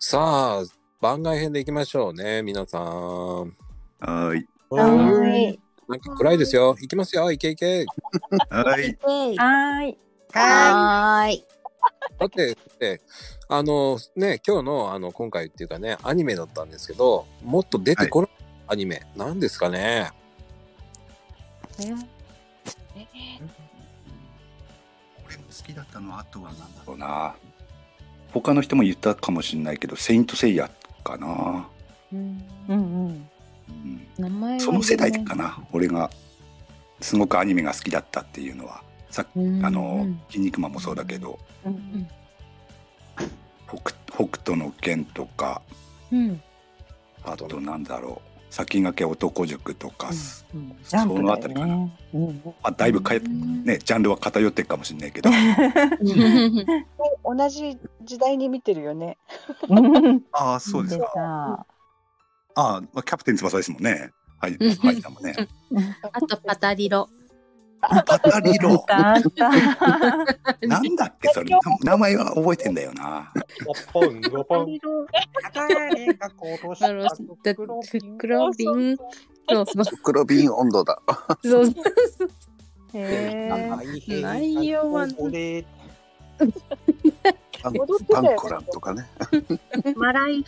さあ、番外編でいきましょうね、皆さん。はーい。はい。なんか暗いですよ。いきますよ。いけいけ。はい。はい。はーい。だって、だってあのね、今日のあの今回っていうかね、アニメだったんですけど、もっと出てこないアニメ、なんですかね。俺も好きだったのはあとはなんだろうな。他の人も言ったかもしれないけど、セイントセイヤかな。うんうんうん。その世代かな。俺がすごくアニメが好きだったっていうのは、さうんあの、筋肉マンもそうだけど、うん北北斗の拳とか、うん。あとなんだろう、先駆け男塾とか、うんジャンプそのあただりかな。うんあだいぶかね、ジャンルは偏ってるかもしれないけど、同じ時代に見てるよね。うん。ああ、そうです出か。た。ああ、キャプテン翼ですもんね。はい、うんはい、だもんね。あとパタリロ。当たりろ。なんだっけ、それ。名前は覚えてんだよな。ポン、ン。黒瓶。黒瓶温度だ。そう。へえ。内容は。アンコランとかね。マライ。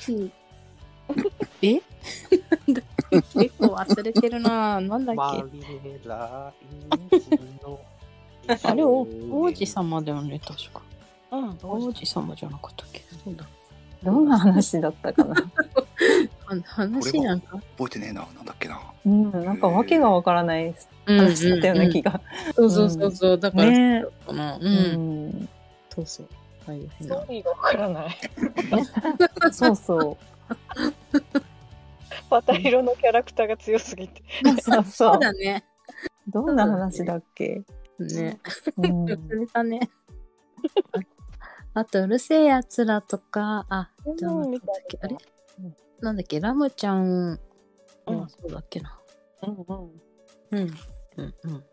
え？結構忘れてるな。なんだっマけ。あれお王子様だよね、確か。うん。王子様じゃなかったっけ？そうだ。どんな話だったかな？は 話なんか？覚えてねえな。なんだっけな。うん、なんかわけがわからない話だったような気が。そうそうそうそう。だから、ね。かな。う。うんん。そうそう。大変ストなー。リーがわからない。そうそう。パタ色のキャラクターが強すぎて。そうそそうう。だね。どんな話だっけ？ね。うん。ね。あ あと、うるせえやつらとか、あ、だっけ、あれ？なんだっけ、ラムちゃん、うん、そうだっけな。うんうん。うん。うん、うん。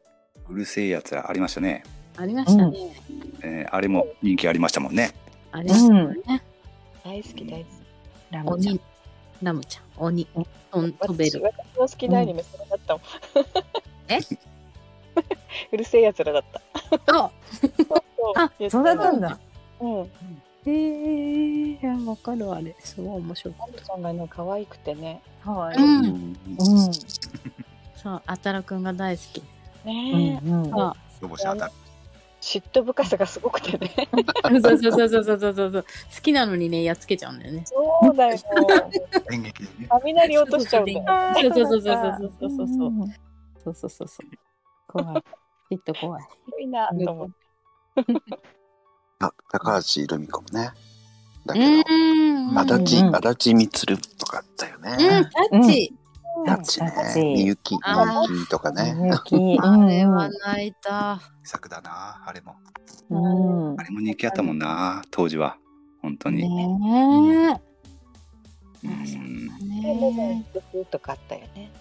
うるせえやつらありましたね。ありましたね。えーあれも人気ありましたもんね。ありましたね。大好き大好き。ラムちゃん鬼。ラムちゃん、鬼。飛べ私る。私の好きなアニメそれだったもん。え？うるせえやつらだった。あ、あ、そうだったんだ。うん。へえ、いやわかるあれ。すごい面白かっアンちゃんがね可愛くてね。はい。た。う。うんん。そう、あたらくんが大好き。ねえ。うん。あ、ロボシャーだ。嫉妬深さがすごくてね。そ うそうそうそうそうそうそう。好きなのにね、やっつけちゃうんだよね。そうだよ。演劇でね。雷落としちゃうんだよ。そうそうそうそうそうそうそうそう。んそうそうそうそう。怖い。きっと怖い。いいなと思って。あ、高橋留美子もね。だうけ。ど、足立、うん足立みつるとかあったようん、ね。タッチ。タッチねタッ。チみゆき、みあーゆきとかね。ゆき。あれは泣いた。作だな。あれも。うん。うんあれも人気あったもんな。当時は。本当に。ねうん。え。ね曲とかあったよね。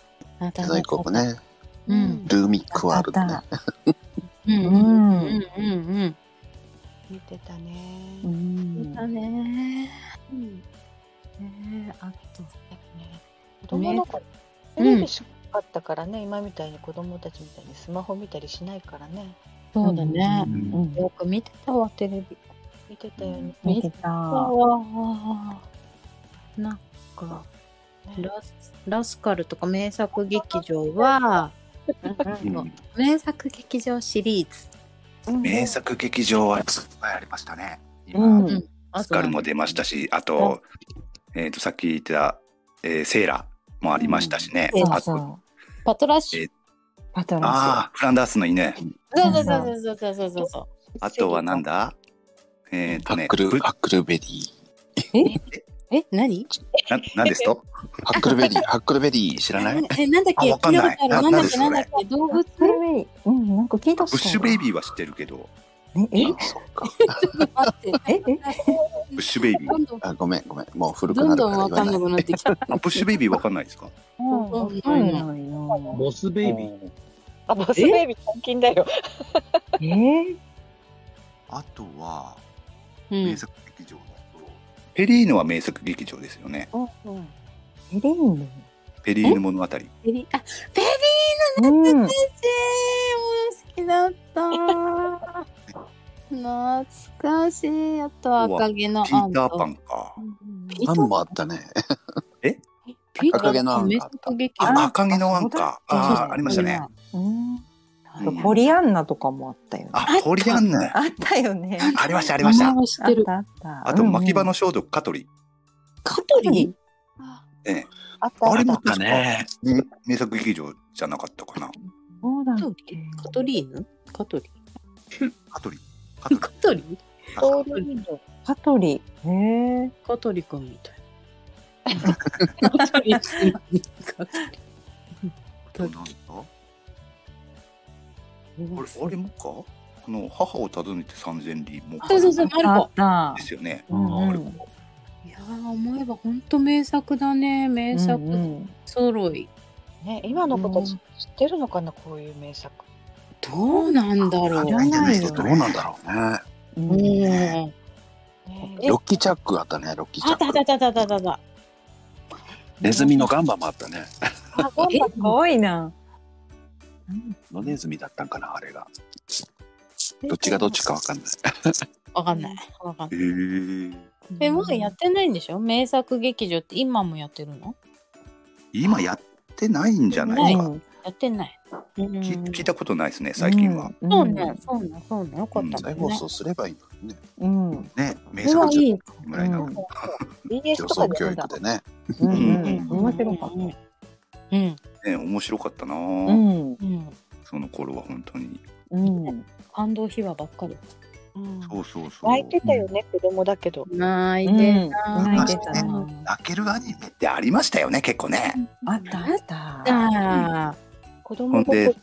え。あ世代高もね。うん。ルーミックワールドね。うんうんうんうん見てたうね。うん。ん。だね。うんねえ、あと。子供の頃テレビしかったからね、今みたいに子供たちみたいにスマホ見たりしないからね。そうだね。うん。よく見てたわ、テレビ。見てたよね。見てた。ああ。なんか、ラスラスカルとか名作劇場は、うん名作劇場シリーズ。名作劇場はいっぱいありましたね。今、うん。あスカルも出ましたし、あと、えっ、と、さっき言ってた、えーセーラもありましたしね。そうそうパトラッシュ。パトラッシュ。ああ、フランダースの犬。そうそうそうそうそうそうそう。あとはなんだえ、っとね。ハックル、ベリー。ええ何な何ですとハックルベリー、ハックルベリー知らないえ、なんだっけわかんない。なんだっけ、なんだっけ、動物うん、なんか聞いたブッシュベイビーは知ってるけど。え、え、あ、そうか。待って。え、え、ブッシュベイビー。どんどん、あ、ごめん、ごめん。もう古くどなんるどんわかんな。くなってきた。あ、ブッシュベイビーわかんないですか？うん、わかんないな。ボスベイビー。あ、ボスベイビー最近だよ。え？ー、あとは、うん名。作劇場だと、ペリーヌは名作劇場ですよね。うんーヌ？ペリーヌ物語。ペリあペリーヌうん。先 生もう好きだった。懐かしい。あと赤毛のピアンとーターパンか。パンもあったね。ピーター赤毛のアンパン名作劇？あ、場赤毛のワンか。そうだああ、ありましたね。うん。あとうんポリアンナとかもあったよね。あ、ポリアンヌ。あったよね。ありました、ありましたあっ。たあった。あと、牧場のの少女、香取。カトリええ。あったあれもあった確か、ね名作劇場じゃなかったかな。そうだっカトけ。リカトリーヌ？カトリ香取。香取。カトリソウルインドカトリ。へえ。カトリ君みたい な。カトリ君カトあとなんだ？あれ、あれもか？この母を訪ねて三千里もそうそうそう、マルあコで。すよね。うんうん。いやー、思えば本当名作だね。名作うんうん揃い。ね、今の子たち知ってるのかな、こういう名作。どうなんだろう。知らないよどうなんだろうね。うんうん。ねロッキーチャックあったね、ロッキーチャック。あったあったあったあったあった。ネズミのガンバもあったね。あ、ガンバいな。野ネズミだったんかな、あれが。どっちがどっちかわかんない。わかんない。わかんへない。え。え、もうやってないんでしょ？名作劇場って今もやってるの？今やってないんじゃない？か。うんやってない。うん聞聞いたことないですね、最近は。。うんそうね、そうね、そうね。よかった再ね。放送すればいいのにね。うん。ね、名作いい。ぐらいなの。うん BS 予とかで見た育でね。うん面白かっうん。うん。ね、面白かったな。うん。その頃は本当に。うん。感動秘話ばっかり。うんそうそうそう。泣いてたよね、子供だけど。泣いうんてた。泣いてた。泣けるアニメってありましたよね、結構ね。あったあった。あ子供ほんで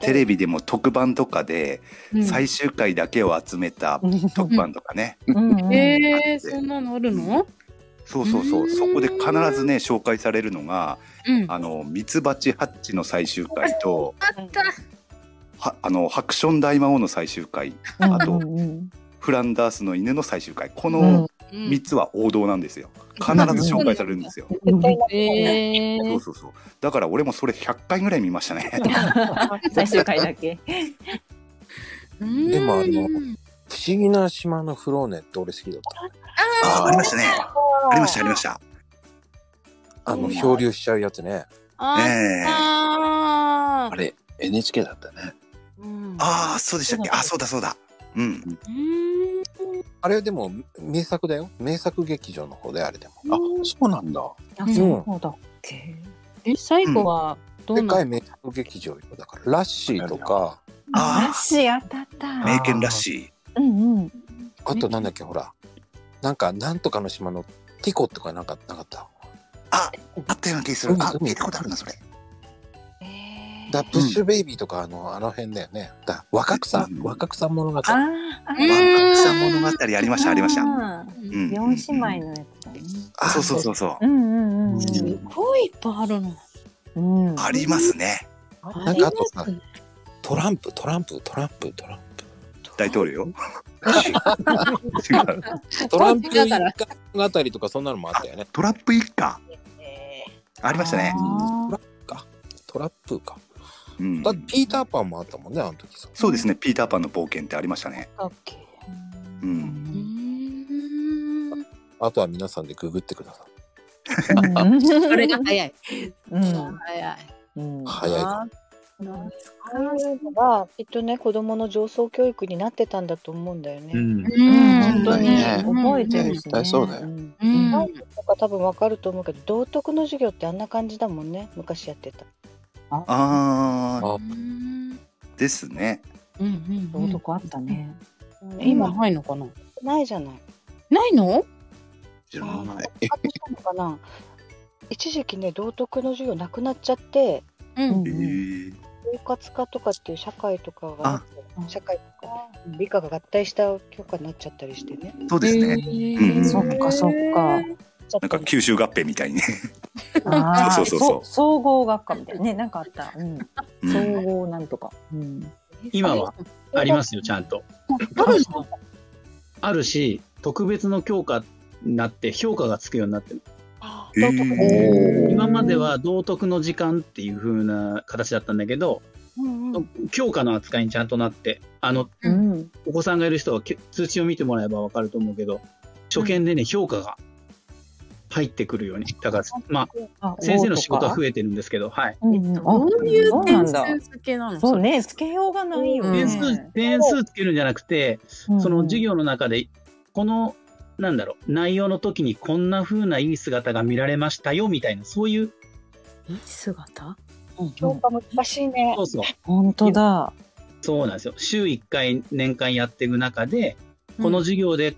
テレビでも特番とかでー最終回だけを集めた特番とかね。えー、そんなのあるの？そうそうそうう。んそこで必ずね、紹介されるのが、うん。あの、ミツバチハッチの最終回と、あった。はあの、ハクション大魔王の最終回、うんあとフランダースの犬の最終回。こうんのうん3つは王道なんですよ。必ず紹介されるんですよ。えー、そうそうそう。だから俺もそれ100回ぐらい見ましたね。最終回だけ。でもあの不思議な島のフローネって俺好きだった。ああ、ありましたね。ありました、ありました。あの、漂流しちゃうやつね。あええああれ、NHK だったね。うんああ、そうでしたっけ？あ、そうだそうだ。うん。うんあれでも名作だよ。名作劇場の方であれでも。あ、そうなんだ。あ、んそうだっけ？え、最後はどうな？の世界名作劇場よ。だから、ラッシーとか、あラッシー当たった。名犬らしい。うんうん。あとなんだっけ、ほら。なんか、なんとかの島のティコとかなんかなかった？あ、あったような気するう。んあ、うん聞いたことあるな、それ。えーだプッシュベイビーとか、あの、あの辺だよね。だ若草、うん若草物語。あーあうんワンパクさん物語ありました、ありました。あうーん四姉妹のやつだね。あ、そうそうそうそう。うんうんうんすごいいっぱいあるの。うん。うん。ありますね。なんかあとさ、トランプ、トランプ、トランプ、トランプ。大統領？トランプ一家物語とかそんなのもあったよね。トラップ一家。えありましたね。トラップか。うんだってピーターパンもあったもんね、あの時さ。そうですね。ピーターパンの冒険ってありましたね。オッケー。う。うんん。あとは皆さんでググってくださうんそれが早い。うん早い。うんい。早いかああいうのがきっとね子供の上層教育になってたんだと思うんだよね。うん。うん本当にね覚えてるしね。そうだよんうんなん多分わかると思うけど道徳の授業ってあんな感じだもんね昔やってた。あああ、ですね。うんうん。道徳あったね。今今ないのかな？ないじゃない。ないの？知らない。あったのかな？一時期ね道徳の授業なくなっちゃってうんえー包括化とかっていう社会とかがあ社会とか理科が合体した教科になっちゃったりしてね。そうですね。うんそっかそっか。なんか吸収合併みたいにね。そうそうそうそう総合学科みたいなね、なんかあった。うん。うん総合なんとか。うん。今はありますよ、ちゃんと。あるの？あるし、特別の教科っなって評価がつくようになってる。えー今までは道徳の時間っていう風な形だったんだけど、教科の扱いにちゃんとなって、あの、うん。お子さんがいる人はけ通知を見てもらえばわかると思うけど、初見でね、評価が入ってくるように。だから、まあ、先生の仕事は増えてるんですけど、はい。うんうん。どういう点数付けなの？そうね、つけようがないよね。点数、点数つけるんじゃなくて、うんその授業の中で、この、なんだろう、内容の時にこんな風ないい姿が見られましたよ、みたいな、そういう、いい姿？評価難しいねそ。うそう、本当だ。そうなんですよ。週1回年間やっていく中で、この授業で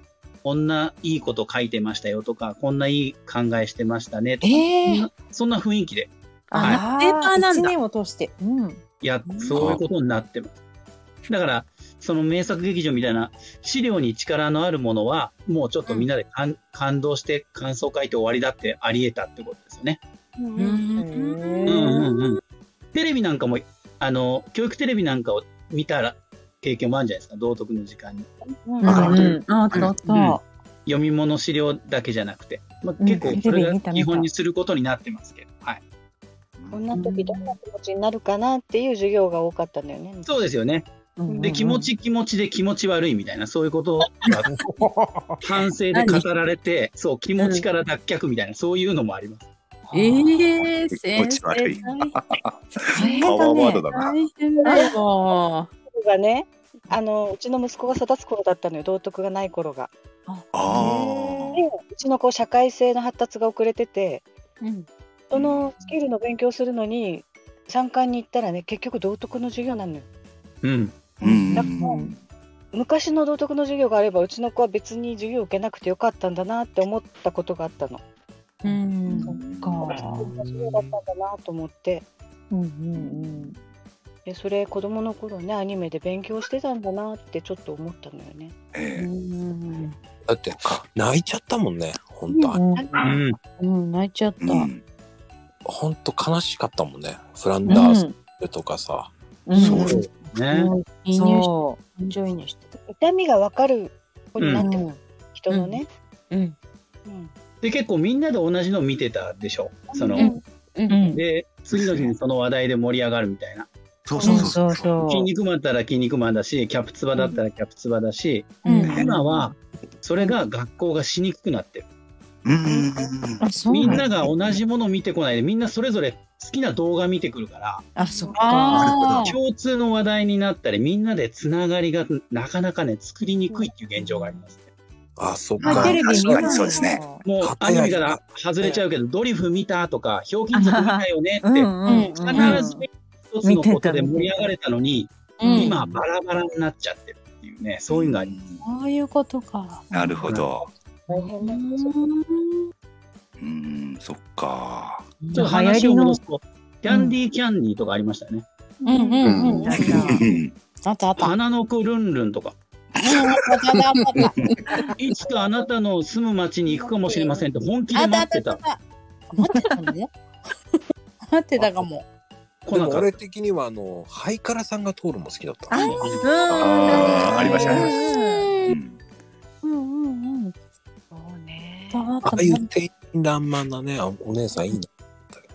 こんないいこと書いてましたよとか、こんないい考えしてましたねとか、ええそんなそんな雰囲気で、あ、はペーパーなんだ。一年を通して。うん。や、そういうことになってます。だから、その名作劇場みたいな資料に力のあるものは、もうちょっとみんなで感,、感動して感想書いて終わりだってあり得たってことですよね。うんうんうんうん。テレビなんかも、あの、教育テレビなんかを見たら経験もあるんじゃないですか、道徳の時間に。うんあうん。あったあった。読み物資料だけじゃなくて、まあ、うん結構それが基本にすることになってますけど、はい。こんな時どんな気持ちになるかなっていう授業が多かったんだよね。そうですよね。で、気持ち気持ちで気持ち悪いみたいな、そういうことが 反省で語られて、そう、気持ちから脱却みたいな、そういうのもあります。ええ気持先生ち悪い。大パワーワードだな。大変だよ。がね、あの、うちの息子が育つ頃だったのよ、道徳がない頃が。あで、うちの子、社会性の発達が遅れてて、うんそのスキルの勉強するのに、参観に行ったらね、結局道徳の授業なのよ。うん。あ。うんだから昔の道徳の授業があれば、うちの子は別に授業を受けなくてよかったんだなって思ったことがあったの。うん。そっか。授業だったんだなと思って。うんうんでそれ子供の頃ねアニメで勉強してたんだなってちょっと思ったのよね。ええだって、泣いちゃったもんね。本当、うん。うん。うん、泣いちゃった。うん本当悲しかったもんね。フランダースとかさ。うん。そうね。移入しそ感情移入してた。痛みがわかる子になってう。ます、人のね。うん。うんで、結構みんなで同じの見てたでしょ？その、うんう。うんん。で、次の日にその話題で盛り上がるみたいな。そうそうそうそう。そう筋肉マンだったら筋肉マンだし、キャプツバだったらキャプツバだし、うん今は、それが学校がしにくくなってる。うんうんうんあ、そうみんだ。なが同じものを見てこないで、みんなそれぞれ好きな動画見てくるから、あ、そか。共通の話題になったり、みんなでつながりがなかなかね、作りにくいっていう現状がありますね。あ、そっあか。テレビ見確かにそうですねもうアニメから外れちゃうけど、ドリフ見たとか、ひょうきん族見たよねって。必ず一つのことで盛り上がれたのに、うん今バラバラになっちゃってるっていうね、そういうのがあります。そういうことか。なるほど。大変だったうん、そっか。ちょっと話を戻すと、キャンディーキャンディーとかありましたよね。うんうんうん。あったあった。花の子ルンルンとか。いつかあなたの住む町に行くかもしれませんって本気で待ったてた。待ってたんだよ。待ってたかも。でも俺的にはあの、ハイカラさんが通るも好きだった。あーありましたね。うんうんうんうん。そうね。あああいう天真爛漫なね、あお姉さんいいな。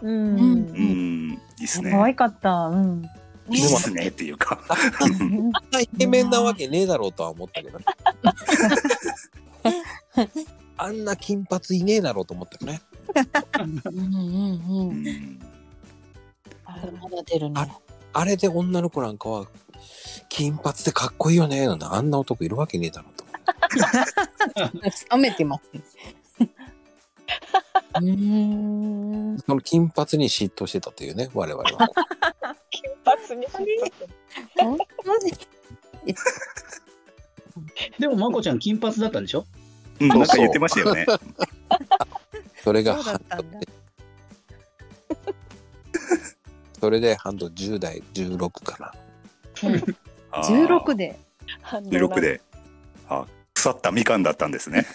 うん。うん、いいっすね。可愛かった。うん。いいっすねっていうか。あんなイケメンなわけねえだろうとは思ったけどね。あんな金髪いねえだろうと思ったよね。うんうんう。うんんまだ出るね。あれで女の子なんかは、金髪でかっこいいよねなんてあんな男いるわけねえだろうと思って。冷めてます。うーん。その金髪に嫉妬してたというね、我々は。金髪に本当に？でも、まこちゃん金髪だったんでしょ？うん、なんか言ってましたよね。それがそうだったんだ。それでハンド10代16かな。あー16で。16で。あ、腐ったみかんだったんですね。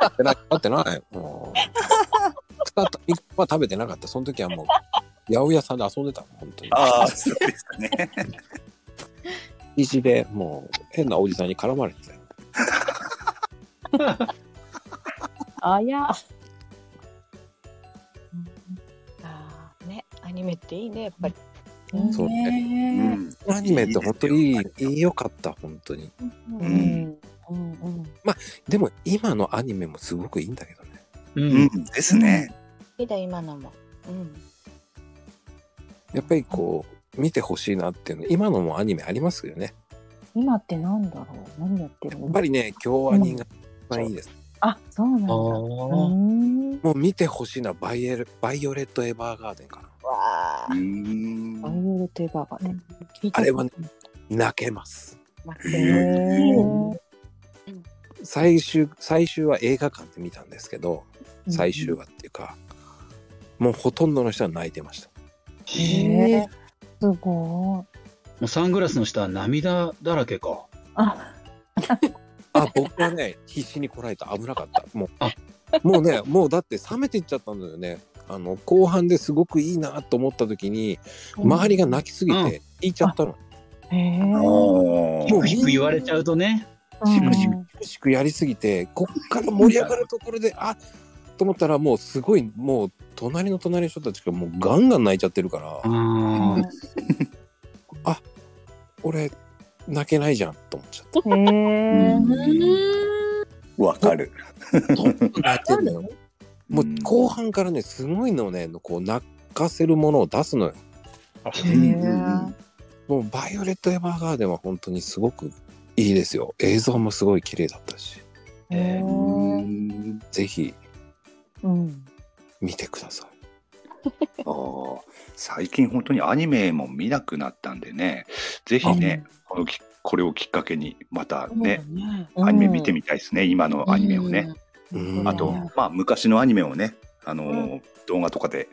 だってない。だってない。もう。使ったみかんは食べてなかった。その時はもう、八百屋さんで遊んでた本当に。ああ、そうでしたね。石でもう変なおじさんに絡まれてたよ。あや。アニメっていいね、やっぱり。そうね。うん。アニメって本当にいい、いいよかった、本当に。うんうん。でも今のアニメもすごくいいんだけどね。う。うんん。ですね。いいだ、今のも。うん。やっぱりこう、見てほしいなっていうの、今のもアニメありますよね。今ってなんだろう？何やってる？のやっぱりね、京アニが一番いいです。あ、そうなんだ。もう見てほしいのはバイエルバイオレット・エヴァーガーデンかな。わあう、んバイ。オレットエヴァーガーデン。あれはね、泣けます。最終、最終は映画館で見たんですけど、最終話っていうか、もうほとんどの人は泣いてました。へえ。すごい。もうサングラスの下は涙だらけか。あ、あ、僕はね、必死にこらえた。危なかった。もあう、もうね、もうだって冷めていっちゃったんだよね。あの、後半ですごくいいなと思った時に、周りが泣きすぎうんて、引いちゃったの。へえ。おーひく言われちゃうとね。しくしくしくやりすぎて、こっから盛り上がるところで、あと思ったらもうすごい、もう隣の隣の人たちがもうガンガン泣いちゃってるから、ああ。俺、泣けないじゃんと思っちゃった。わかる。もう後半からね、すごいのね、こう泣かせるものを出すのよ。もうバイオレット・エヴァーガーデンは本当にすごくいいですよ。映像もすごい綺麗だったし、へえ。うん。ぜひ。うん。見てください。あー。最近本当にアニメも見なくなったんでね、ぜひね、このきこれをきっかけにまたね、アニメ見てみたいですね、今のアニメをね。うんあと、まあ昔のアニメをね、あのー動画とかで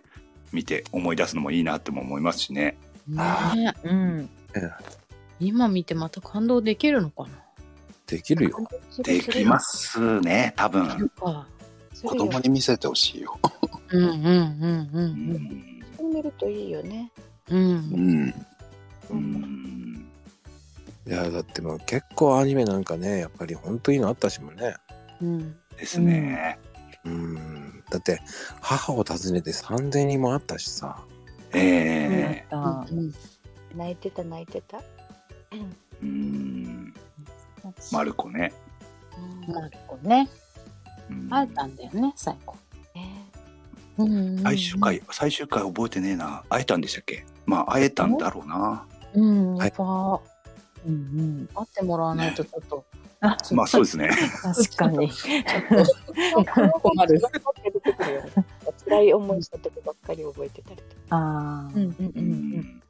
見て思い出すのもいいなっても思いますしね。ねうん。今見てまた感動できるのかな？できるよ。できますね、多分。か。子供に見せてほしいよ。うんうんうんううんん。見るといいよね。うん。うん。うん。う。うんん。いや、だってもう結構アニメなんかね、やっぱり本当にいいのあったしもね。うん。ですね。うん。だって、母を訪ねて3000人もあったしさ。ええあ泣いてた泣いてた。うん。マルコね。うんマルコね。うん会えたんだよね、最後。ねうん最終回、最終回覚えてねえな。会えたんでしたっけ？まあ、会えたんだろうな。うん、はいやっぱ、うん会ってもらわないとちょっと、あ、まあ、そうですね。確かに。困る。辛い思いした時ばっかり覚えてたりとか。ああ。うんうんううんん。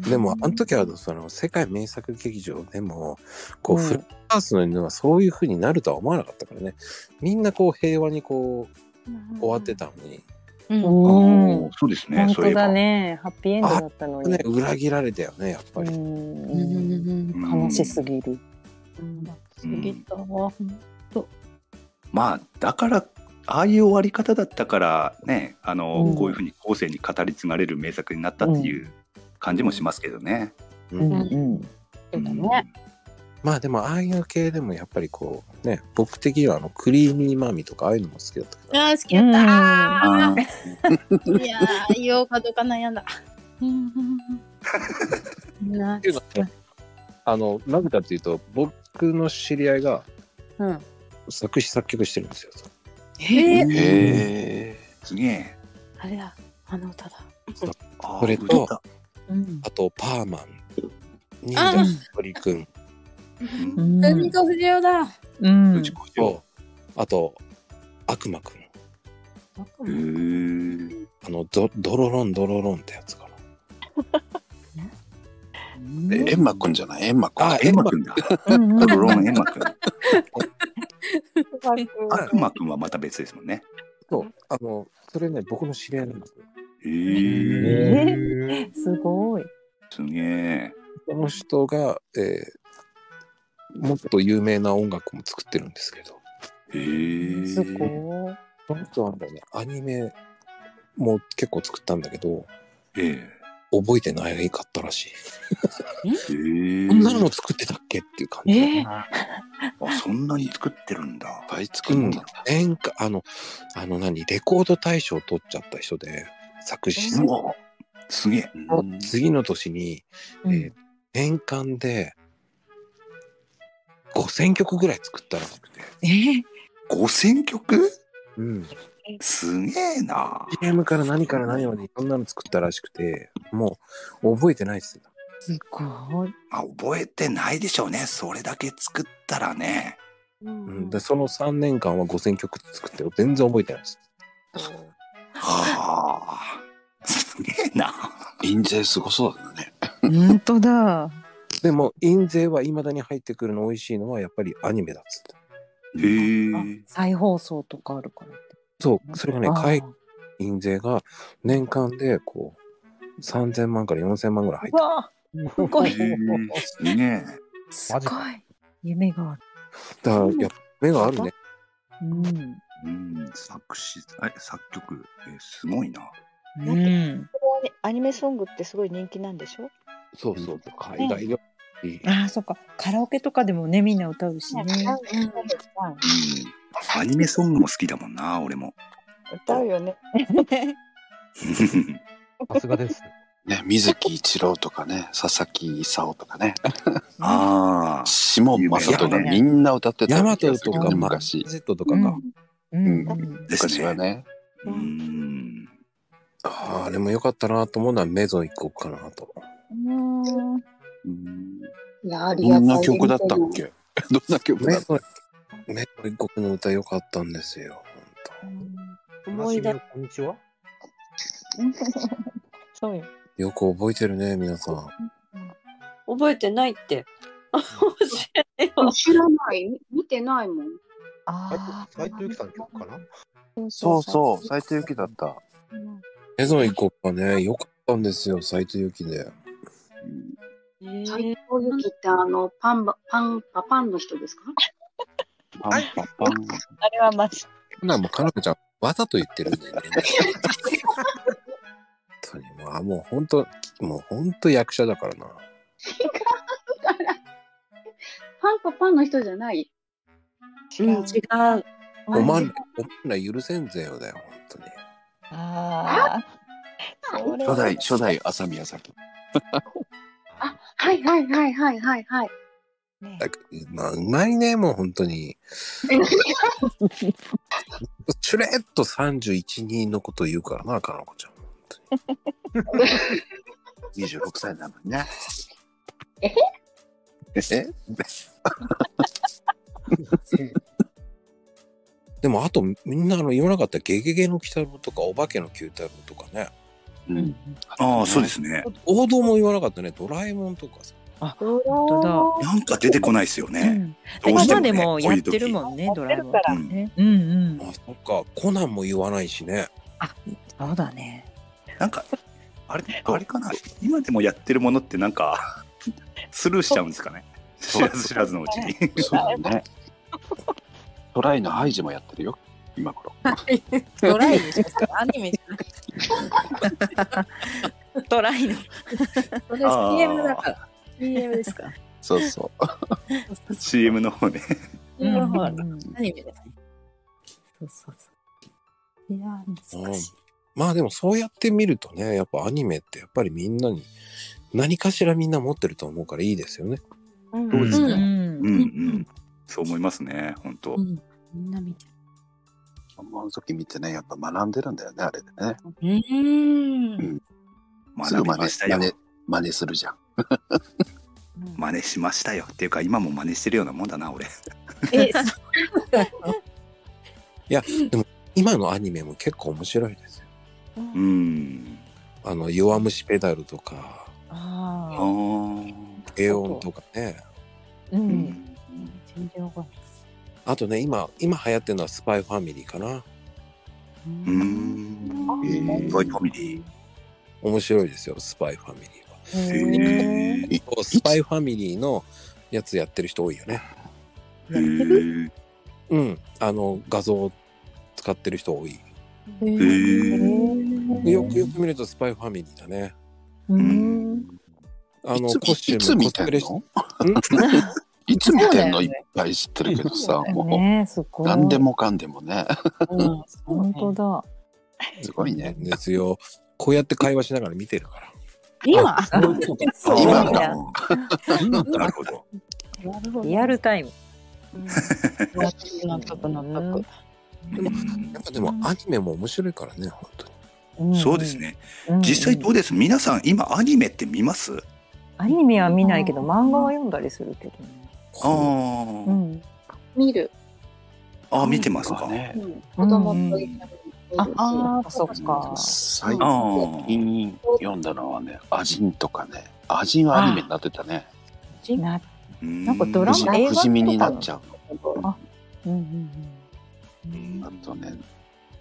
でも、あの時はその？世界名作劇場でも、こう、うんフルカースの犬はそういう風になるとは思わなかったからね。みんなこう平和にこう終わってたのに、うんそうですね。本当。だね。ハッピーエンドだったのにね、。裏切られたよね、やっぱうり。うんん。悲しすぎる。過ぎたわ。まあ、だから、ああいう終わり方だったから、ね、あの、うんこういうふうに後世に語り継がれる名作になったっていう感じもしますけどね。ううんんうん。そうだね。まあでも、ああいう系でもやっぱりこう、ね、僕的にはあの、クリーミーマミとかああいうのも好きだった。けど、あー、好きだった。あー。いやー、言おうかどうか悩ん。だ。っていうのはあの、なぜかというと、僕の知り合いがうん。作詞作曲してるん。ですよ。えー、へえ。すげえ。あれだ、あの歌だ。あーそれと歌うん。あと、パーマン、忍あ者鳥くん。うん海と藤代だ。うんうちこしょと、あと、悪魔くん。へーあの、ドドロロンドロロンってやつかな。えエンマくんじゃない？エンマくん。あエンマくんだ。うんドロロンエンマくん。はい悪魔くんはまた別ですもんね。そう、あの、それね、僕の知り合いなんですよ。へえ。えすごい。すげえ。この人が、えーもっと有名な音楽も作ってるんですけど、へえ。すごい。この人はね、アニメも結構作ったんだけど、ええ。覚えてないかったらしい。え？こんなのも作ってたっけっていう感じ。え？ーあそんなに作ってるんだ。いっぱい作うんるんだ。。演歌、あの、あの何、レコード大賞を取っちゃった人で、作詞すげえ。うん次の年に、えー年間で5000曲ぐらい作ったらしくて。えー5000曲？うん。すげえな。CM から何から何までいろんなの作ったらしくて、もう覚えてないっすよ。すごい。まあ、覚えてないでしょうね。それだけ作ったらね。うん、でその3年間は5000曲作って全然覚えてないです。はあ。すげえな。印税すごそうだね。本当だ。でも印税は未だに入ってくるの美味しいのはやっぱりアニメだっつって。へえ。再放送とかあるからって。そう、それがね、海印税が年間でこう3000万から4000万ぐらい入ってうわすごい。へえすげえ。すごい。夢がある。だからやっぱ目があるね。うん。うん、作詞、あ作曲、えーすごいな。うん。アニメソングってすごい人気なんでしょ？そうそう、海外で。ああ、そっか。カラオケとかでもね、みんな歌うしね。うん。アニメソングも好きだもんな、俺も。歌うよね。さすがです。ね、水木一郎とかね、佐々木勲とかね、ああ。下正人がみんな歌ってたヤマトとか昔。Z とかか。うん。昔はね。うん。あーあれも良かったなと思うのはメゾン行こうかなと。うんいや、あどんな曲だったっけ？どんな曲だった？メゾン、メゾン一国の歌良かったんですよ。思い出。こんにちは？そうよ。よく覚えてるね、皆さん。覚えてないって。知らない？み見てないもん。あ斉藤由貴さんの曲かな？そうそう、斉藤由貴だった。メゾン一国はね、良かったんですよ、斉藤由貴で。斉藤由貴ってあの、パンバ、パン、パパンの人ですか？パンパパン。あれはマジ。ほな、もう、かなこちゃん、わざと言ってるんだよね。本当に、もう、あもう本当、もう本当役者だからな。パンパパンの人じゃない？うん、違う。おまん、おまんら許せんぜよだよ、本当に。ああ。初代、初代浅宮崎。あ、はいはいはいはいはいはい。だからまあ、うまいね、もう本当に。チュレッと31人のこと言うからな、かなこちゃん。26歳なのにね。え？え？でも、あと、みんなあの言わなかった、ゲゲゲの鬼太郎とか、お化けの九太郎とかね。うん。ああ、そうですね。王道も言わなかったね、ドラえもんとかさ。あ、本当だ。なんか出てこないですよね。どうして今でもやってるもんね、ドラえもんってね。うんうん。あ、そっか、コナンも言わないしね。そうだね。なんか、あれ、あれかな今でもやってるものってなんか、スルーしちゃうんですかね知らず知らずのうちに。そうだね。トライのハイジもやってるよ、今頃。トライでしょアニメじゃなくて。トライの。そ CM だから。CM ですか。そうそ CM の方ね。うんうんアニメだ。そうそうそう。いやー、難しい。まあでもそうやって見るとね、やっぱアニメってやっぱりみんなに何かしらみんな持ってると思うからいいですよね。うんそうですね。うんうんうん。そう思いますね、本当。うん。みんな見てう。あの時見てね、やっぱ学んでるんだよね、あれでね。る。うーん。学びすぐ真似ましたよ真。似真似するじゃん。真似しましたよ。っていうか、今も真似してるようなもんだな、俺。え、いや、でも今のアニメも結構面白いですよ。うん。あの、弱虫ペダルとか、ああエオンとかね。う。うんん。全然わかんない。あとね、今、今流行ってるのはスパイファミリーかな。うん。えー、ワイファミリー。面白いですよ、スパイファミリーは。へえ。そうスパイファミリーのやつやってる人多いよね。へえ。うん。あの、画像を使ってる人多い。へえ。よくよく見るとスパイファミリーだね。うん。あの、コスチュームコスプレしいつ見てんの？いっぱい知ってるけどさ、もねすごう、い。何でもかんでもね。本当だ。すごいね。ですよ。こうやって会話しながら見てるから。今？そう 今だの。なるほど。リアルタイム。納得納得。でも、やっぱでもアニメも面白いからね、本当に。そうですね。うん実際どうです？皆さん今アニメって見ます？アニメは見ないけど漫画は読んだりするけどね。あうん。見る。あ、あ見てますか。ね。うん子供と一緒に見るし。ああ、そっか。最あ近読んだのはね、アジンとかね。アジンはアニメになってたね。なうんなんかドラ不マ映画不死身になっちゃううんうんの。あとね、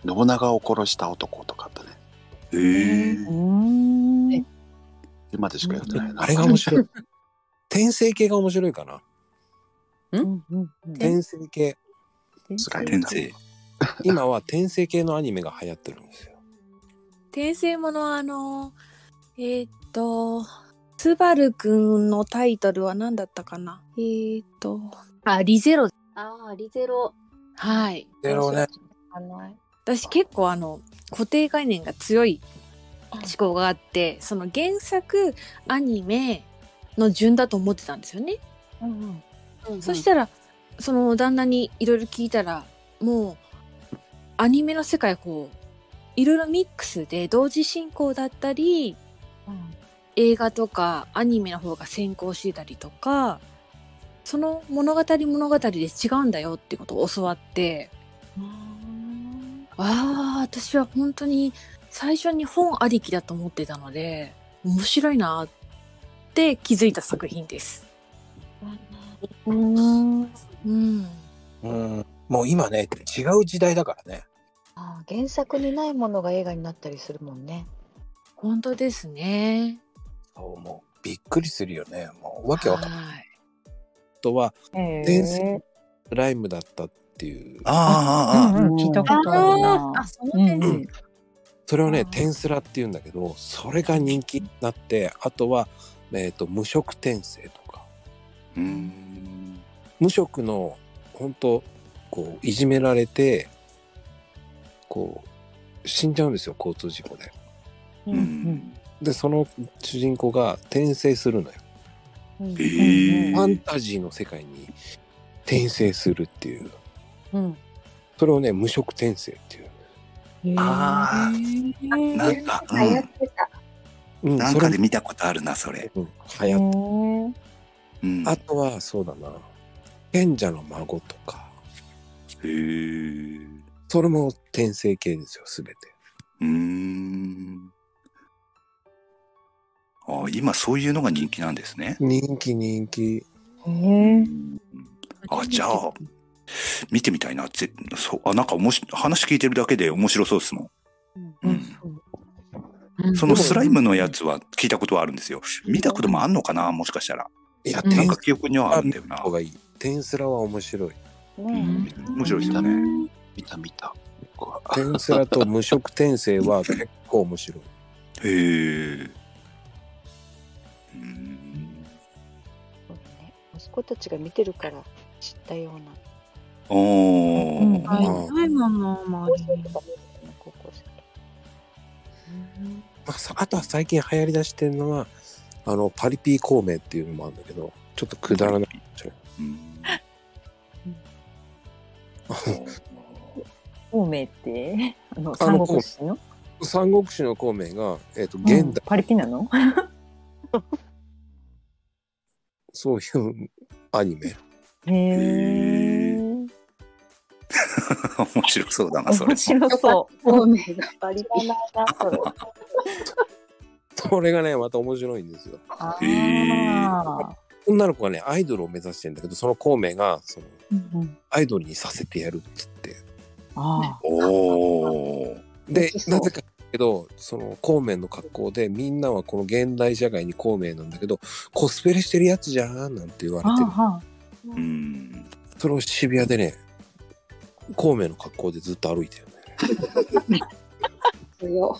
信長を殺した男とかあったね。へえ。うん。うーん。今でしかやってないな。あれが面白い。転生系が面白いかな。うんうんうん転生系。辛いな。転生。今は転生系のアニメが流行ってるんですよ。転生ものはあのえーっとスバルくんのタイトルは何だったかな？えーっとあリゼロああ、リゼロ。はいゼロね。私結構あの固定概念が強い思考があってその原作アニメの順だと思ってたんですよね、そしたらその旦那にいろいろ聞いたらもうアニメの世界こういろいろミックスで同時進行だったり、映画とかアニメの方が先行してたりとかその物語物語で違うんだよってことを教わってああ私は本当に最初に本ありきだと思ってたので面白いなって気づいた作品です。うん。うん、うん。もう今ね、違う時代だからね。あー原作にないものが映画になったりするもんね。本当ですね。そう、もうびっくりするよね。もうわけわかんない。はいあとは、え転生スライムだったっていう。ああ、ああ、うんうん、聞いたことあるな。あその点数、うんそれをね、転スラって言うんだけど、それが人気になって、あとは、えっ、と、無職転生とか。うん。無職の、本当こう、いじめられて、こう、死んじゃうんですよ、交通事故で。うんうんで、その主人公が転生するのよ。うんええファンタジーの世界に転生するっていう。うんそれをね、無職転生っていう。ああ、なんか、流行ってた。うん、なんかで見たことあるな、それ。うん、流行っうん。あとは、そうだな。賢者の孫とか。へえ。それも転生系ですよ、すべて。うーん。あ今そういうのが人気なんですね。人気人気。へえ。あ、じゃあ、見てみたいな。ぜそうあなんかおもし話聞いてるだけで面白そうですもん。うん。そのスライムのやつは聞いたことはあるんですよ。見たこともあんのかなもしかしたら。いや、なんか記憶にはあるんだよな。方がいい。転スラは面白い。面白いですよね。見た見た。転スラと無職転生は結構面白い。へえ。息子たちが見てるから知ったような。おないもの、周りに。高校生まあさあとは最近流行りだしてるのは、あの、パリピー孔明っていうのもあるんだけど、ちょっとくだらない。孔明って、あの、あ三の国志の？三国志の孔明が、えっ、と、現代、パリピなの？そういうアニメ。へえ。面白そうだな、それ。面白そう。孔明がバリバナだ、それ。がね、また面白いんですよ。女の子がね、アイドルを目指してんだけど、その孔明が、その、うんうんアイドルにさせてやるっつって。あおー。で、なぜかけど、その孔明の格好で、みんなはこの現代社会に孔明なんだけど、コスプレしてるやつじゃんなんて言われてる。うん。それを渋谷でね、孔明の格好でずっと歩いてるね。強。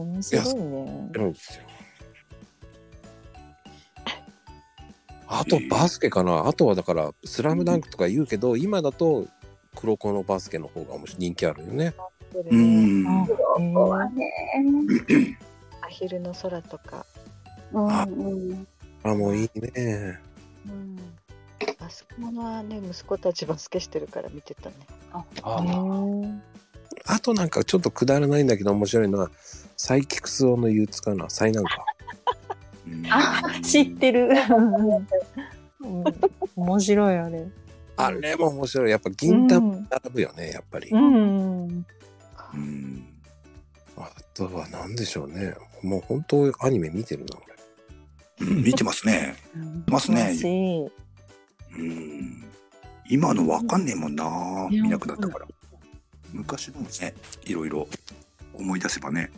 面白いね。白いですよ。あとバスケかな。あとはだから、スラムダンクとか言うけど、今だと黒子のバスケの方が面白い人気あるよね。うん。こはね。アヒルの空とか。うんうん。あ、もういいね。うん。バスケものはね、息子たちバスケしてるから見てたね。ああとなんかちょっとくだらないんだけど面白いのは、サイキクスオの憂鬱かな。サイなんか。あ、知ってる。うん面白いあれ。あれも面白い。やっぱ銀魂並ぶよね、やっぱり。うん。あとは何でしょうね。もう本当アニメ見てるな、うん見てますね。ますね。しうん。今のわかんねえもんな。見なくなったから。昔のね、いろいろ思い出せばね。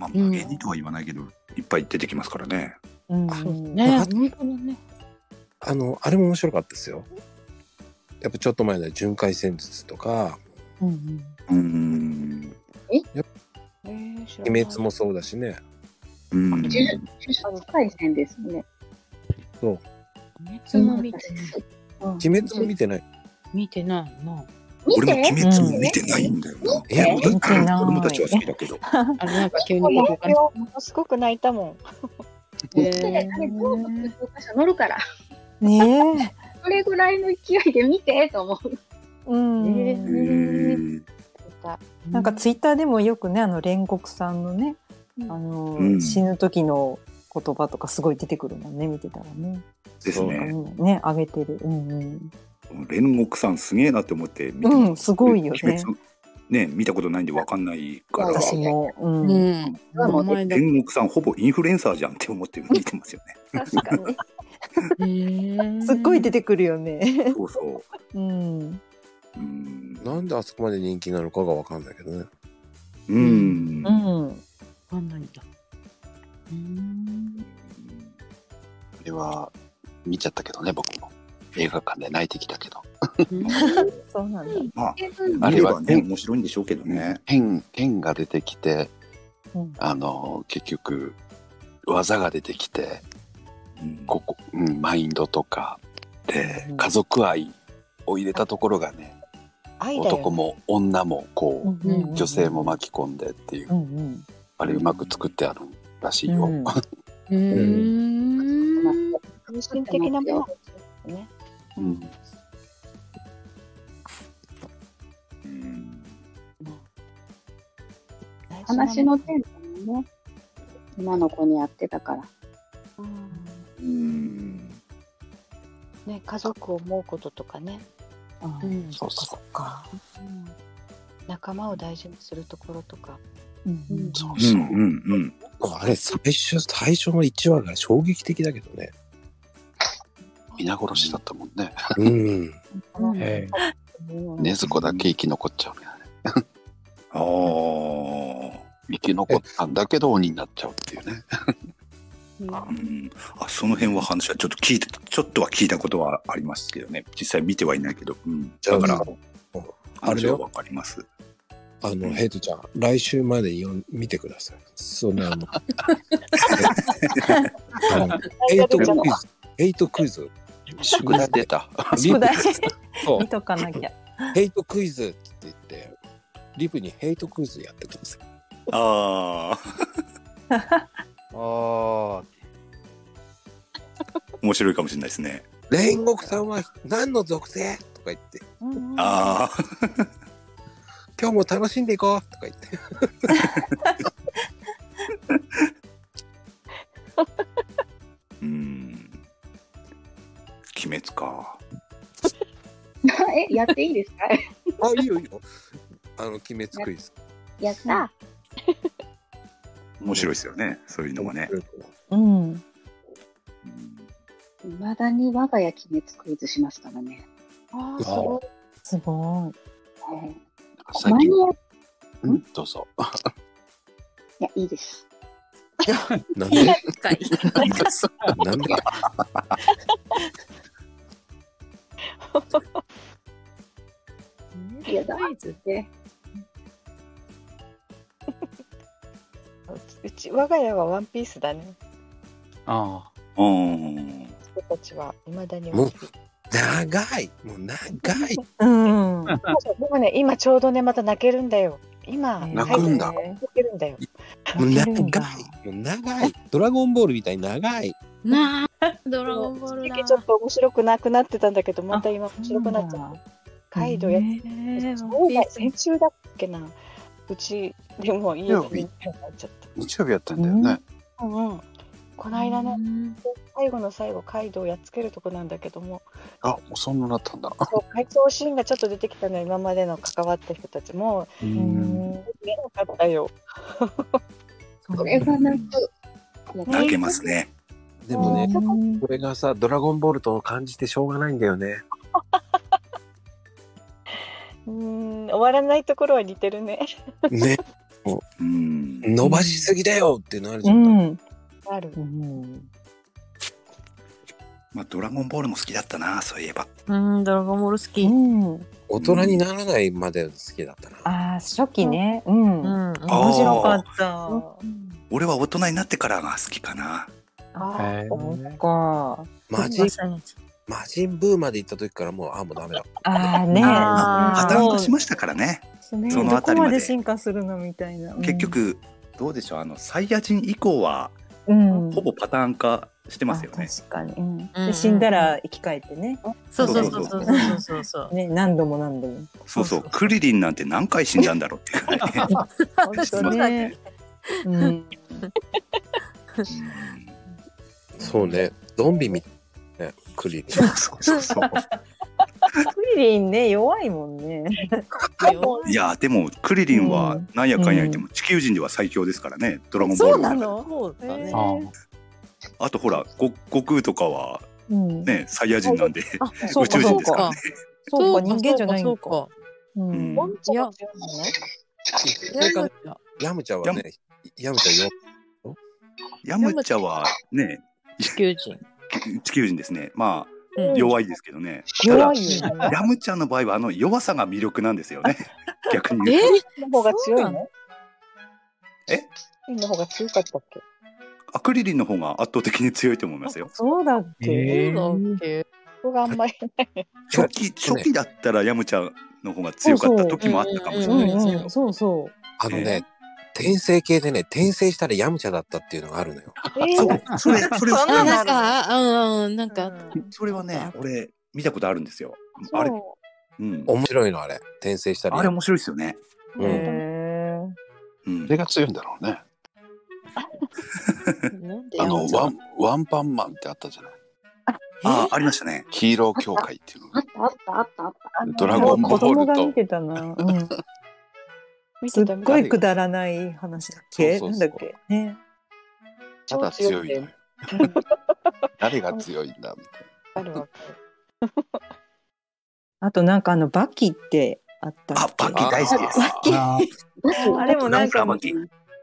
まあ、無限にとは言わないけど、いっぱい出てきますからね。うん。ね、あ本当だね。あの、あれも面白かったですよ。やっぱちょっと前の巡回戦術とか、うんうん。やっぱ鬼滅もそうだしね。うん。呪術廻戦ですね。そう。鬼滅も見てない。鬼滅も見てない。見てないな。俺も鬼滅も見てないんだよな。いや、子供たちは好きだけど。あれなんか急にも動かなのすごく泣いたもん。見 て、あれ、どうも教科書乗るから。ねそ れぐらいの勢いで見てと思う。え。うん。なんかツイッターでもよくね、あの煉獄さんのね、あの、うん死ぬ時の言葉とかすごい出てくるもんね、見てたらね。ですね。うんね、あげてる。うんうん。煉獄さんすげえなって思って見てうん、すごいよね。ね、見たことないんでわかんないから。私も。うん。うん。名前だ煉獄さんほぼインフルエンサーじゃんって思って見てますよね。確かに。へすっごい出てくるよね。そうそうん。なんであそこまで人気なのかがわかんないけどね。う。うん。うん。わかんないんだ。うん。あれは見ちゃったけどね、僕も。映画館で泣いてきたけど。そうなんだ。まあ、あれはね、面白いんでしょうけどね。剣、剣が出てきて、うんあの、結局、技が出てきて、ここ、うん、マインドとか、で、家族愛を入れたところがね、男も女もこう、うんうんうん女性も巻き込んでっていう、うんうん。あれうまく作ってあるらしいよ。うん うん。精神的なものね。うん。話のテーマもね、今の子にやってたから。うん。ね、家族を思うこととかね。うん。そうそか。仲間を大事にするところとか。うん。そうそう。うん。うん。あれ、最初、最初の1話が衝撃的だけどね。皆殺しだったもんね。うん。えうん禰豆子だけ生き残っちゃうね。ああ。生き残ったんだけど鬼になっちゃうっていうね。うん、あその辺は話はちょっと聞いたちょっとは聞いたことはありますけどね実際見てはいないけど、うん、だからあれはわかりますあの、ヘイトちゃん、来週まで読ん見てください。そんな、あの、あのヘイトクイズ、ヘイトクイズ。宿題出た。宿題そう見とかなきゃ。ヘイトクイズって言って、リプにヘイトクイズやってください。あ あああ。面白いかもしれないですね煉獄さんは何の属性？とか言って、ああ今日も楽しんでいこうとか言って。うん鬼滅か え、やっていいですか？あ、いいよいいよ。あの、鬼滅クイズ。やった。面白いですよねそういうのもねうん。いまだに我が家鬼滅クイズしますからね。ああすごはい最近前やうんどうぞ。いや、いいです。なんで？なんでいや、だクイズって。ち我が家はワンピースだね。ああ。うん。人たちはいまだにもうワンピース。長いもう長いうん。そうでもね今ちょうどねまた泣けるんだよ。今泣くんだ泣けるんだよ。もう長いもう長いドラゴンボールみたいに長いなあ、ドラゴンボールだ。ちょっと面白くなくなってたんだけどまた今面白くなっちゃった。カイドウやってそうだ先週だっけな。うちでも家で見になっちゃった。日曜日やったんだよね。うんうん。この間ね、最後の最後、カイドウをやっつけるとこなんだけども、あ、もうそんななったんだ。そう回想シーンがちょっと出てきたのよ、今までの関わった人たちも。うん。見えなかったよ。それが泣く。泣けますね。でもねこれがさドラゴンボールと感じてしょうがないんだよね うーん、終わらないところは似てるね。ねも う伸ばしすぎだよってなるじゃん、うん。ある。まあ、ドラゴンボールも好きだったな、そういえば。うん、ドラゴンボール好き。うん。大人にならないまで好きだったな、ああ、初期ね。うん。面白かった。俺は大人になってからが好きかな。ああ、そっか。マジマジンブーまで行った時からもうあもうダメだああね。破綻としましたからね。ねそのどあたりまでこまで進化するのみたいな。結局、どうでしょう、あの、サイヤ人以降は、うん、ほぼパターン化してますよね。確かに。で死んだら生き返ってね。そうそうそうそうそうそうそう。ね、何度も何度も。そうそう、クリリンなんて何回死んだんだろうっていうぐらいね。本当ね。うん。そうねゾンビみたいなねクリリンそうそうそう。クリリンね、弱いもんね。いや、でも、クリリンはなんやかんや言っても地球人では最強ですからね、ドラゴンボールは。の？そうだね。あとほら、ご悟空とかは、うん。ね、サイヤ人なんで、あ そう宇宙人ですからね。そうか、人間じゃないのか。そうか。うん。ボンチャが強いのね。それからヤムチャはねヤムチャよヤムチャはね、地球人。地球人ですね。まあ、うん弱いですけどね。ただ弱いよね。ヤムチャの場合はあの弱さが魅力なんですよね。逆にえ言うと。の方が強いの？え？の方が強かったっけ？アクリリンの方が圧倒的に強いと思いますよ。そうだっけ？そうだっけ？ここがあんまり ない。初期、初期だったらヤムチャの方が強かった時もあったかもしれないですけど。そうそう。あのね、転生系でね転生したらヤムチャだったっていうのがあるのよ そう、それ、それ、あ、なんか、うんうん、なんか、それはね、俺、見たことあるんですよ。あれ、うん。面白いのあれ転生したらあれ面白いですよね。うんうんそれが強いんだろうね。あの、ワン、ワンパンマンってあったじゃない？あ、ありましたね。ヒーロー協会っていうの。あったあったあったあった。ドラゴンボ子供ールと。すっごいくだらない話だっけ？そうそうそう。なんだっけ？ね。ただ強いのよ。誰が強いんだみたいあるわ。あとなんかあのバキってあったあ、バッキー大好きです。バキ。あれもなんか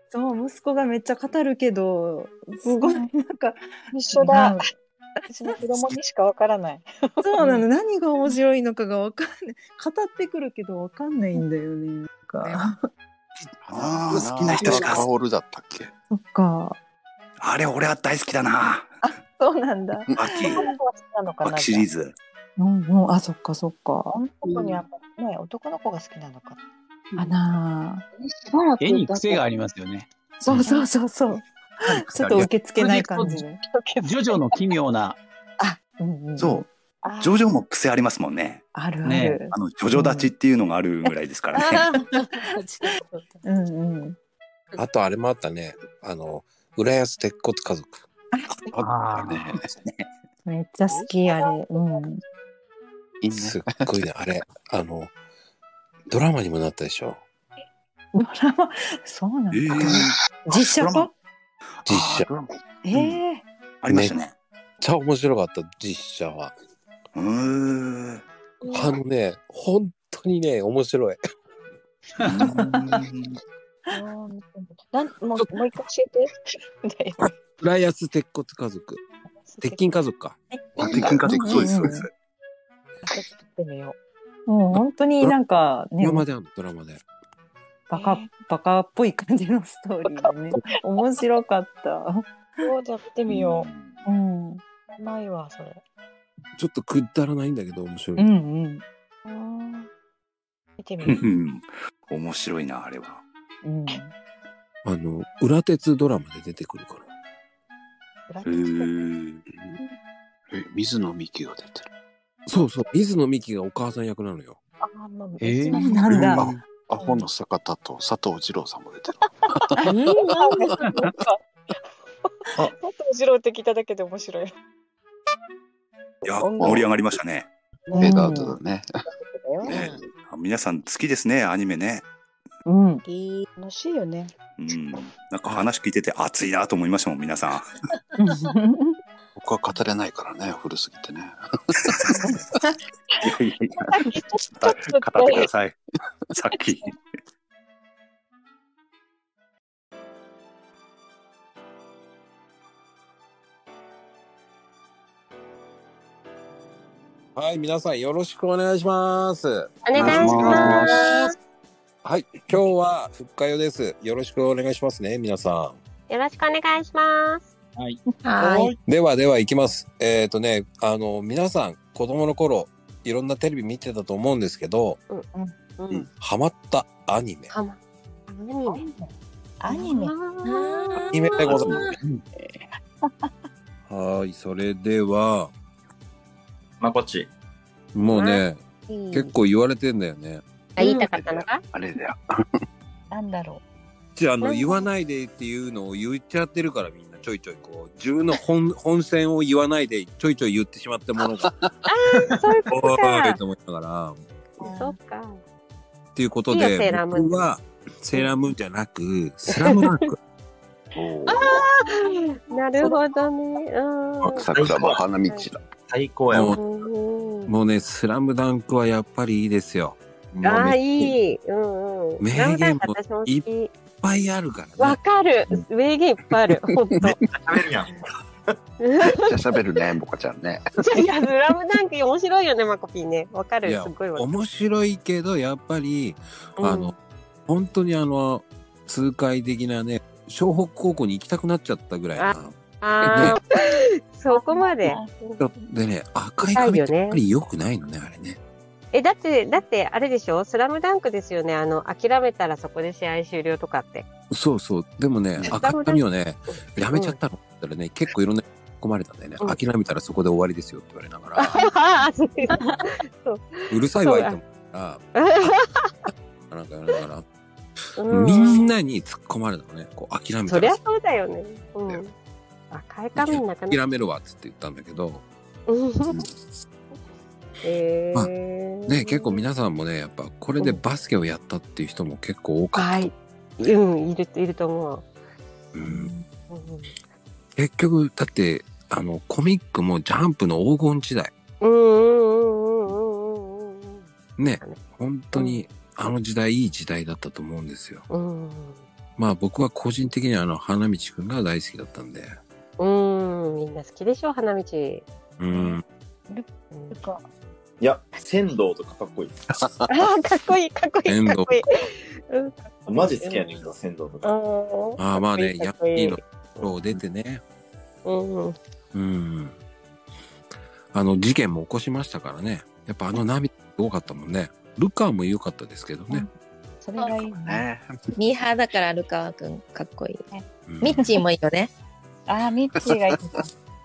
そう息子がめっちゃ語るけどすごいなんか一緒だ。私の子供にしかわからない。そうなの。何が面白いのかがわかんない。語ってくるけどわかんないんだよねかああ、好きな人しか。カオルだったっけ？そっかあれ、俺は大好きだな。そうなんだバッキー、男の子が好きなのかな。バッキーシリーズ。うんうんあそっかそっか男にはね男の子が好きなのか。あなしばらく絵に癖がありますよね。そうそうそうそうちょっと受け付けない感じねジョジョの奇妙な。うんうんそう。ジョジョも癖ありますもんね。あるあね。るあの、ジョジョ立ちっていうのがあるぐらいですからね。うん。うんあとあれもあったね。あの浦安鉄骨家族。ああ、ね。めっちゃ好きあれ。うん。いいね。すっごいね。あれあのドラマにもなったでしょ。ドラマ？そうなんだ、えー。実写化？実写。ええありましたね。めっちゃ面白かった実写はうーん。あのね本当にね面白いなんもうもう一回教えて。浦安鉄骨家族鉄筋家族かあ、鉄筋家族、そうです、そうです。作ってみよもう本当になんかねドラマであるのドラマでバカ、バカっぽい感じのストーリーでね。面白かった。そうじゃってみよう。うん。う。ないわ、それ。ちょっとくだらないんだけど面白い。うん見てみ面白いな、あれは。うん。あの、裏鉄ドラマで出てくるから。へーえ、水野美紀が出てる。そうそう、水野美紀がお母さん役なのよ。あ、まあ、えーそうなんだあアホの坂田と佐藤二郎さんも出てる。佐藤二郎って聞いただけで面白い。いや、盛り上がりましたね。フェードアウトだね。ね皆さん好きですね、アニメね。うん。楽しいよね。うん。なんか話聞いてて熱いなと思いましたもん、皆さ僕は語れないからね、古すぎてね。ん。いやいやいや、語ってください。さっき。はい、皆さんよろしくお願いします。お願いします。はい、今日はふっかよです。よろしくお願いしますね、皆さよろしくお願いします。はい。はい。ん。ではでは行きます。えっ、とね、あの、皆さん子供の頃、いろんなテレビ見てたと思うんですけど、うん。ハマったアニメ。アニメ。アニメ。アニメでございます。はい、それでは、まこっち。もうね、うん結構言われてんだよね。あ、言いたかったのか？あれだよ。なんだろじゃあ、あの、言わないでっていうのを言っちゃってるから、みんなちょいちょいこう、自分の本、本線を言わないで、ちょいちょい言ってしまったものが、ああ、そういうことおーいか。と思いながら、そっか。っていうこといいよで、セーラームーン僕は、セーラームーンじゃなく、スラムダンク。ああ、なるほどね。うん。桜の花道だ。最高やわ。もうね、スラムダンクはやっぱりいいですよ。ああ、ねいい。うんうん。名言も私も好いっき。ぱいあるからね。わかる。名言いっぱいある。ほんと。喋るやん。めっちゃ喋るね、ボカちゃんね。いや、スラムダンク面白いよね、マコピーね。わかる。すごい。面白いけど、やっぱり、うんあの、本当にあの、痛快的なね、湘北高校に行きたくなっちゃったぐらいな。ああ、そこまで。でね、赤い髪ってやっぱり良くないのね、あれね。え、だって、だって、あれでしょ？スラムダンクですよね？あの、諦めたらそこで試合終了とかって。そうそう。でもね、うん赤い髪をね、やめちゃったのって言ったらね、結構いろんな込まれたんだよね。諦めたらそこで終わりですよって言われながら、あ あ、そ うるさいわいって思ったら、なんかやりながら、うんみんなに突っ込まれたのね。こう諦めたらそりゃそうだよね。うん。赤い髪の中諦めるわっつって言ったんだけど、うんえまあー、ね、結構皆さんもね、やっぱこれでバスケをやったっていう人も結構多かった。はい。うん、いる、いると思う。うん結局、だって、あの、コミックもジャンプの黄金時代。うんうんうんうんうんうんね、本当にあの時代いい時代だったと思うんですよ。うん。まあ僕は個人的にはあの、花道くんが大好きだったんで。うん、みんな好きでしょ、花道。うん。いや、仙道とかかっこいい。ああ、かっこいい、かっこいい、かっこいい。うんマジ好きやねんけど、仙道とか。ああまあね、ヤンキかっこいいーのロー出てね。うん。うん。あの、事件も起こしましたからね。やっぱあの涙すごかったもんね。ルカーも良かったですけどね。それがいいね。ミーハーだからルカワくんかっこいい。ミッチーもいいよね。ああ、ミッチーがいい。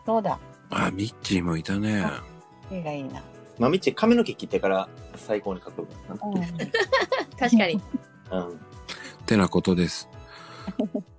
そうだ。あ、ミッチーもいたね。ミッチーがいいな。まあ、みっち髪の毛切ってから最高にかっこよかったな。確かに。うん。てなことです。